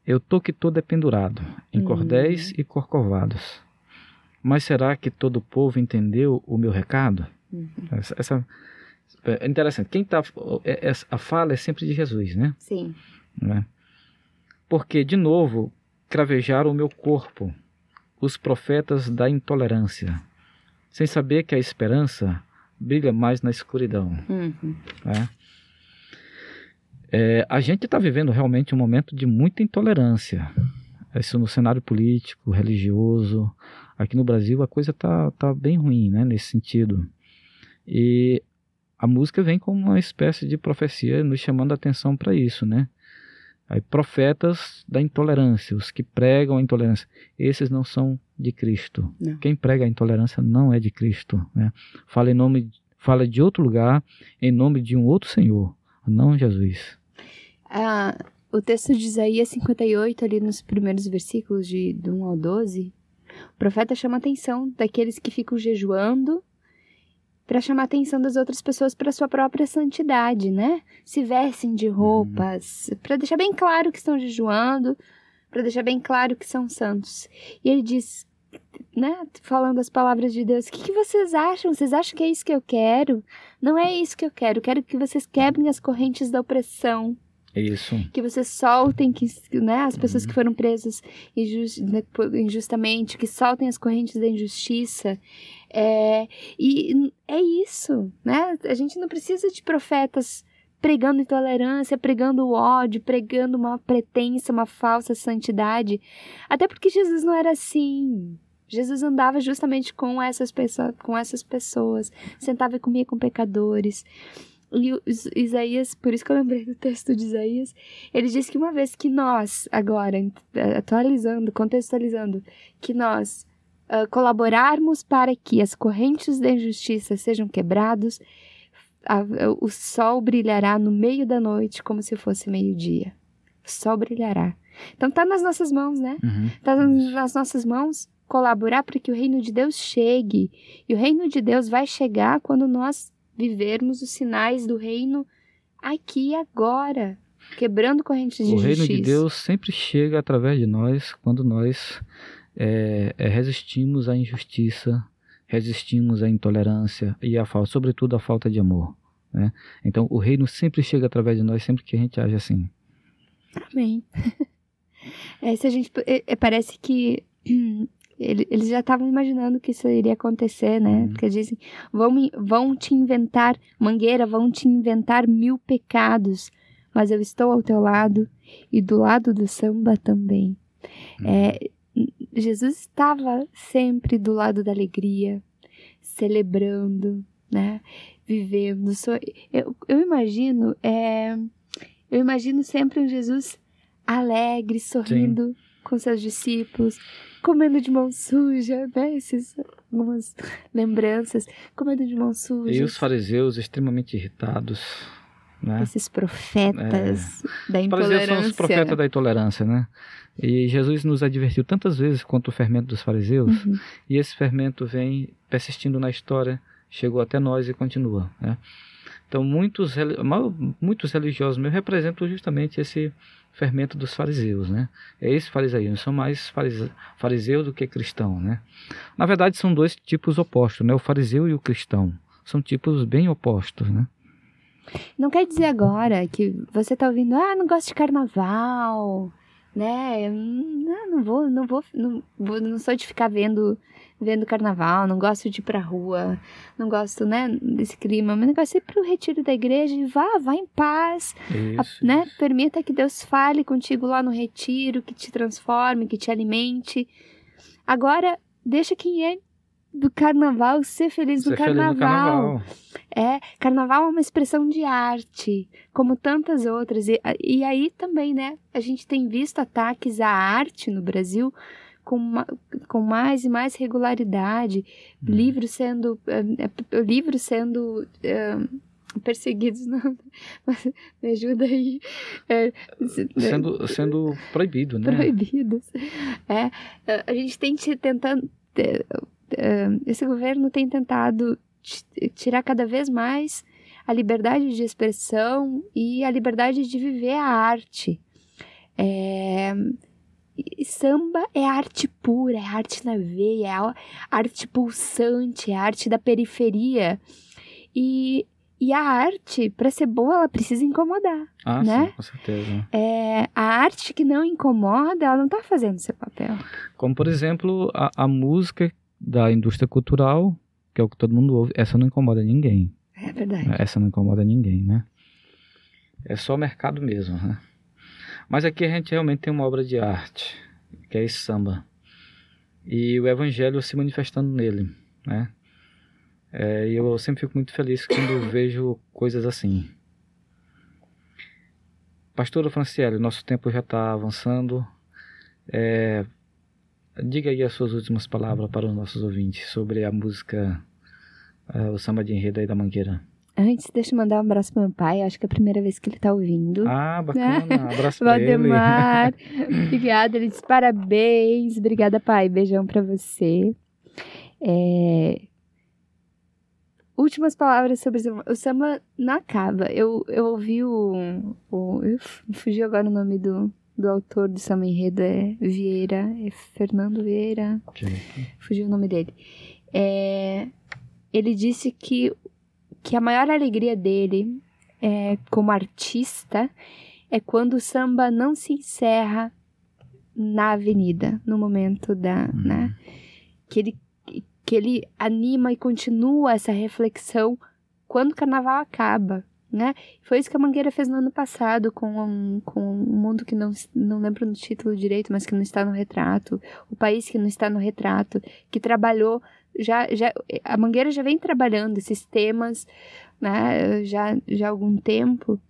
Eu tô que todo é pendurado, em Hum. cordéis e corcovados. Mas será que todo o povo entendeu o meu recado? Uhum. Essa, essa- é interessante. Quem tá, é- é- a fala é sempre de Jesus, né? Sim. né? Porque, de novo, cravejaram o meu corpo, os profetas da intolerância, sem saber que a esperança brilha mais na escuridão. Uhum. né? É, a gente está vivendo realmente um momento de muita intolerância. Isso no cenário político, religioso. Aqui no Brasil a coisa tá, tá bem ruim, né, nesse sentido. E a música vem como uma espécie de profecia nos chamando a atenção para isso, né? Aí, profetas da intolerância, os que pregam a intolerância, esses não são de Cristo. Não. Quem prega a intolerância não é de Cristo. Né? Fala em nome, fala de outro lugar, em nome de um outro Senhor, não Jesus. Ah, o texto de Isaías 58, ali nos primeiros versículos de, do 1 ao 12, o profeta chama a atenção daqueles que ficam jejuando para chamar a atenção das outras pessoas para sua própria santidade, né? Se vestem de roupas, para deixar bem claro que estão jejuando, para deixar bem claro que são santos. E ele diz, né, falando as palavras de Deus, o que, que vocês acham? Vocês acham que é isso que eu quero? Não é isso que eu quero. Eu quero que vocês quebrem as correntes da opressão É isso. que vocês soltem que, né, as pessoas que foram presas né, injustamente, que soltem as correntes da injustiça. É, e é isso, né? A gente não precisa de profetas pregando intolerância, pregando ódio, pregando uma pretensa, uma falsa santidade. Até porque Jesus não era assim. Jesus andava justamente com essas pessoas, com essas pessoas, sentava e comia com pecadores. E Isaías, por isso que eu lembrei do texto de Isaías, ele diz que uma vez que nós, agora, eh, atualizando, contextualizando, que nós ah, colaborarmos para que as correntes da injustiça sejam quebrados, a- o sol brilhará no meio da noite como se fosse meio-dia. O sol brilhará. Então tá nas nossas mãos, né? Uhum. Está nas nossas mãos colaborar para que o reino de Deus chegue. E o reino de Deus vai chegar quando nós vivermos os sinais do reino aqui e agora. quebrando correntes de o reino justiça. de Deus sempre chega através de nós quando nós é, é, resistimos à injustiça, resistimos à intolerância e à falta, sobretudo à falta de amor. Né? Então, o reino sempre chega através de nós, sempre que a gente age assim. Amém. [LAUGHS] É, se a gente, é, é, parece que [CLEARS THROAT] ele- eles já estavam imaginando que isso iria acontecer, né? Uhum. Porque dizem, vão, vão te inventar, Mangueira, vão te inventar mil pecados, mas eu estou ao teu lado e do lado do samba também. É, Jesus estava sempre do lado da alegria, celebrando, né? Vivendo. Eu, eu imagino, é, eu imagino sempre um Jesus alegre, sorrindo com seus discípulos, comendo de mão suja, né? Esses, algumas lembranças, comendo de mão suja. E os fariseus extremamente irritados. Né? Esses profetas da Os fariseus são intolerância. os profetas da intolerância, né? E Jesus nos advertiu tantas vezes quanto o fermento dos fariseus, Uhum. e esse fermento vem persistindo na história, chegou até nós e continua, né? Então, muitos, muitos religiosos meus representam justamente esse fermento dos fariseus, né? É esse fariseu, são mais farise- fariseu do que cristão, né? Na verdade, são dois tipos opostos, né? O fariseu e o cristão. São tipos bem opostos, né? Não quer dizer agora que você tá ouvindo, ah, não gosto de carnaval, né? Não, não vou, não vou, não, vou, não sou de ficar vendo, vendo carnaval, não gosto de ir pra rua, não gosto, né, desse clima, mas gosto de ir pro retiro da igreja e vá, vá em paz, a- Isso, né? isso. Permita que Deus fale contigo lá no retiro, que te transforme, que te alimente. Agora, deixa quem é do carnaval ser feliz Ser no feliz no carnaval. é, carnaval é uma expressão de arte, como tantas outras. E, e aí também, né? A gente tem visto ataques à arte no Brasil com, com mais e mais regularidade. Uhum. Livros sendo. eh, livros sendo. eh, perseguidos, não. [LAUGHS] Me ajuda aí. É, se- Sendo, sendo proibido, né? proibidos. É, a gente tem te- tentando. Esse governo tem tentado ti- tirar cada vez mais a liberdade de expressão e a liberdade de viver a arte. É, samba é arte pura, é arte na veia, é arte pulsante, é a arte da periferia. E, e a arte, para ser boa, ela precisa incomodar. Ah, né? sim, com certeza. É, a arte que não incomoda, ela não tá fazendo seu papel. Como, por exemplo, a, a música da indústria cultural, que é o que todo mundo ouve, essa não incomoda ninguém. É verdade. Essa não incomoda ninguém, né? É só mercado mesmo, né? Mas aqui a gente realmente tem uma obra de arte, que é esse samba. E o evangelho se manifestando nele, né? É, e eu sempre fico muito feliz quando vejo coisas assim. Pastora Franciele, nosso tempo já está avançando. É, diga aí as suas últimas palavras para os nossos ouvintes sobre a música, é, o samba de enredo aí da Mangueira. Antes, deixa eu mandar um abraço pro meu pai. Acho que é a primeira vez que ele tá ouvindo. Ah, bacana. [LAUGHS] Abraço pra ele. Valdemar. [LAUGHS] Obrigada. Ele disse parabéns. Obrigada, pai. Beijão pra você. É, Últimas palavras sobre o samba. O samba não acaba. Eu, eu ouvi o. o fugiu agora o nome do, do autor do samba enredo. É Vieira. É Fernando Vieira. fugiu o nome dele. É, ele disse que, que a maior alegria dele é, como artista é quando o samba não se encerra na avenida, no momento da. Uhum. Né, que, ele, que ele anima e continua essa reflexão quando o carnaval acaba. Né? Foi isso que a Mangueira fez no ano passado com um, com um mundo que não, não lembro no título direito, mas que não está no retrato, o país que não está no retrato, que trabalhou já, já a Mangueira já vem trabalhando esses temas, né, já já há algum tempo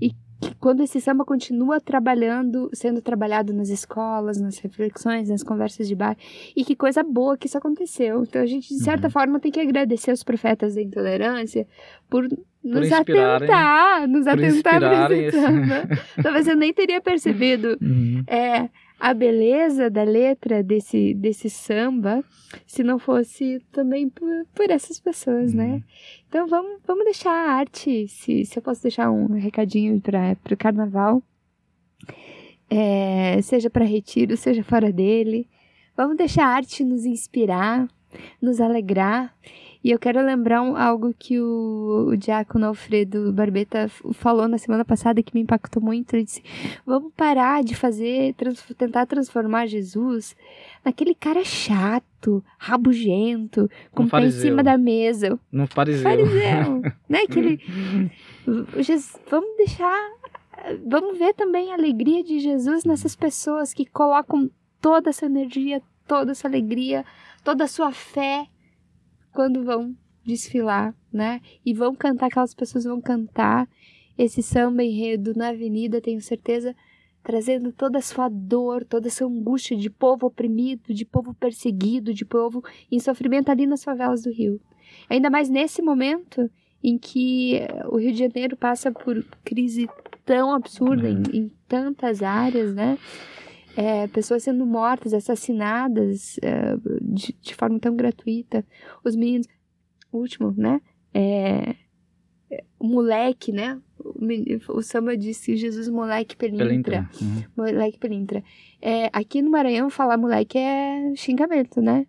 e quando esse samba continua trabalhando, sendo trabalhado nas escolas, nas reflexões, nas conversas de bar, e que coisa boa que isso aconteceu. Então a gente, de certa Uhum. forma, tem que agradecer os profetas da intolerância por nos inspirarem- atentar, nos por atentar para esse- samba. [LAUGHS] Talvez eu nem teria percebido Uhum. é, a beleza da letra desse, desse samba se não fosse também por, por essas pessoas, né? Então vamos, vamos deixar a arte, se, se eu posso deixar um recadinho para o carnaval, é, seja para retiro, seja fora dele, vamos deixar a arte nos inspirar, nos alegrar. E eu quero lembrar um, algo que o, o diácono Alfredo Barbeta falou na semana passada que me impactou muito. Ele disse: vamos parar de fazer, trans- tentar transformar Jesus naquele cara chato, rabugento, com Um o pé em cima da mesa. No fariseu. Fariseu, [LAUGHS] né? Aquele. Jesus, vamos deixar. Vamos ver também a alegria de Jesus nessas pessoas que colocam toda essa energia, toda essa alegria, toda a sua fé quando vão desfilar, né? E vão cantar, aquelas pessoas vão cantar esse samba enredo na avenida, tenho certeza, trazendo toda a sua dor, toda essa angústia de povo oprimido, de povo perseguido, de povo em sofrimento ali nas favelas do Rio. Ainda mais nesse momento em que eh, o Rio de Janeiro passa por crise tão absurda em, em tantas áreas, né? É, pessoas sendo mortas, assassinadas é, de, de forma tão gratuita. Os meninos, último, né? É, é, o moleque, né? O, samba disse Jesus, moleque pelintra. Pelintra. Uhum. Moleque pelintra. É, aqui no Maranhão, falar moleque é xingamento, né?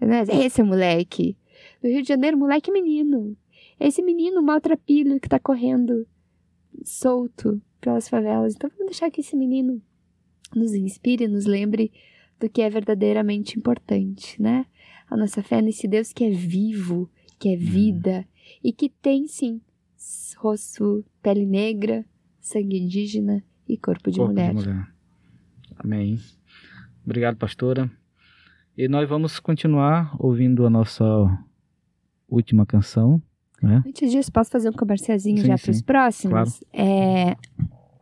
Né? Esse é moleque. No Rio de Janeiro, moleque é menino. Esse menino maltrapilho que tá correndo solto pelas favelas. Então vamos deixar que esse menino nos inspire, nos lembre do que é verdadeiramente importante, né? A nossa fé nesse Deus que é vivo, que é vida e que tem sim rosto, pele negra, sangue indígena e corpo de Corpo mulher. Amém. Obrigado, pastora. E nós vamos continuar ouvindo a nossa última canção, né? Antes disso, posso fazer um comercialzinho Sim, já para os próximos? É,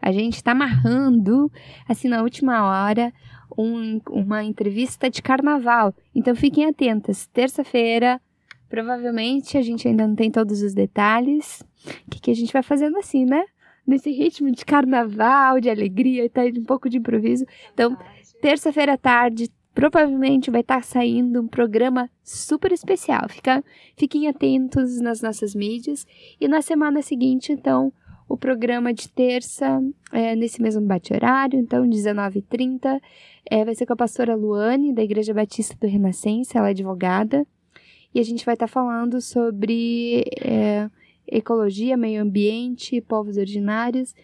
a gente está amarrando, assim, na última hora, um- uma entrevista de carnaval. Então fiquem atentas. Terça-feira, provavelmente, a gente ainda não tem todos os detalhes. O que, que a gente vai fazendo assim, né? Nesse ritmo de carnaval, de alegria e tá um pouco de improviso. Então, terça-feira à tarde, provavelmente vai estar saindo um programa super especial. Fica, fiquem atentos nas nossas mídias. E na semana seguinte, então, o programa de terça, é, nesse mesmo bate-horário, então, 19h30, é, vai ser com a pastora Luane, da Igreja Batista do Renascença, ela é advogada. E a gente vai estar falando sobre é, ecologia, meio ambiente, povos originários.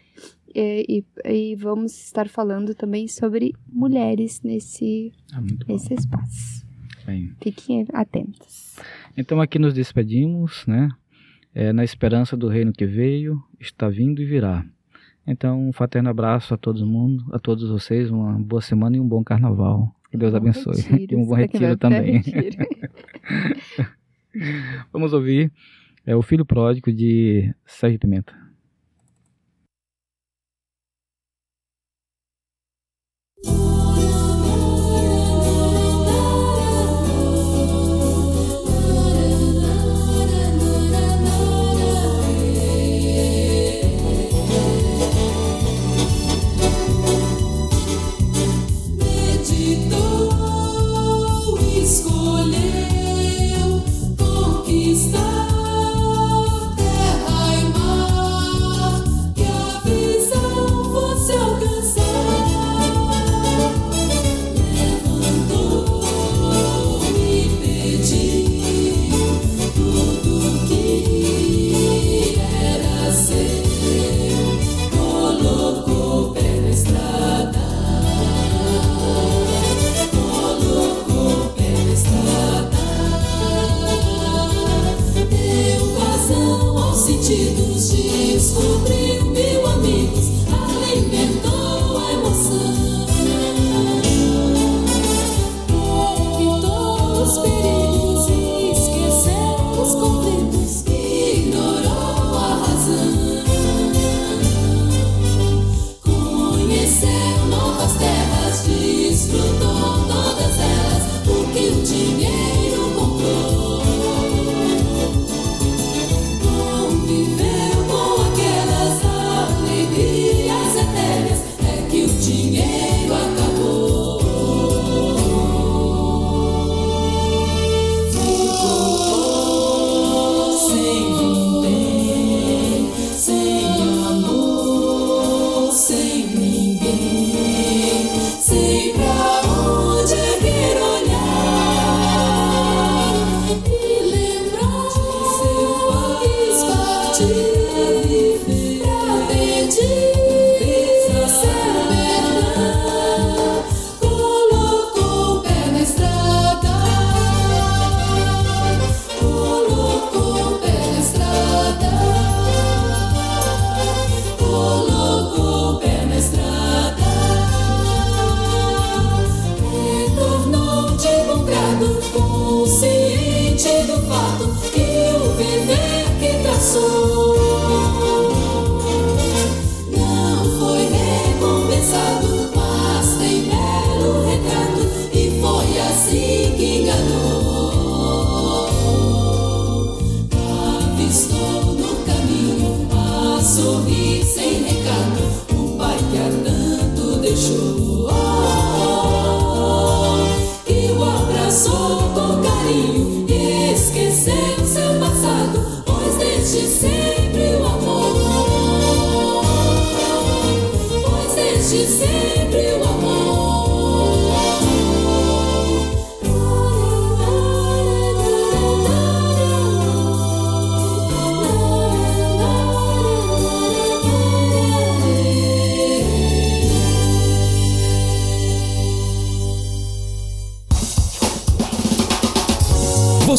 é, e, e vamos estar falando também sobre mulheres nesse, Ah, nesse espaço. Bem. Fiquem atentos. Então aqui nos despedimos, né? É, na esperança do reino que veio, está vindo e virá. Então, um fraterno abraço a todo mundo, a todos vocês, uma boa semana e um bom carnaval. Que Deus Bom abençoe. retiro, [LAUGHS] e um bom retiro também. retiro. [LAUGHS] Vamos ouvir é, o Filho Pródigo de Sérgio Pimenta.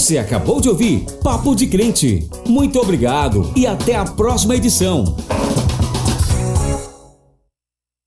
Você acabou de ouvir Papo de Crente. Muito obrigado e até a próxima edição.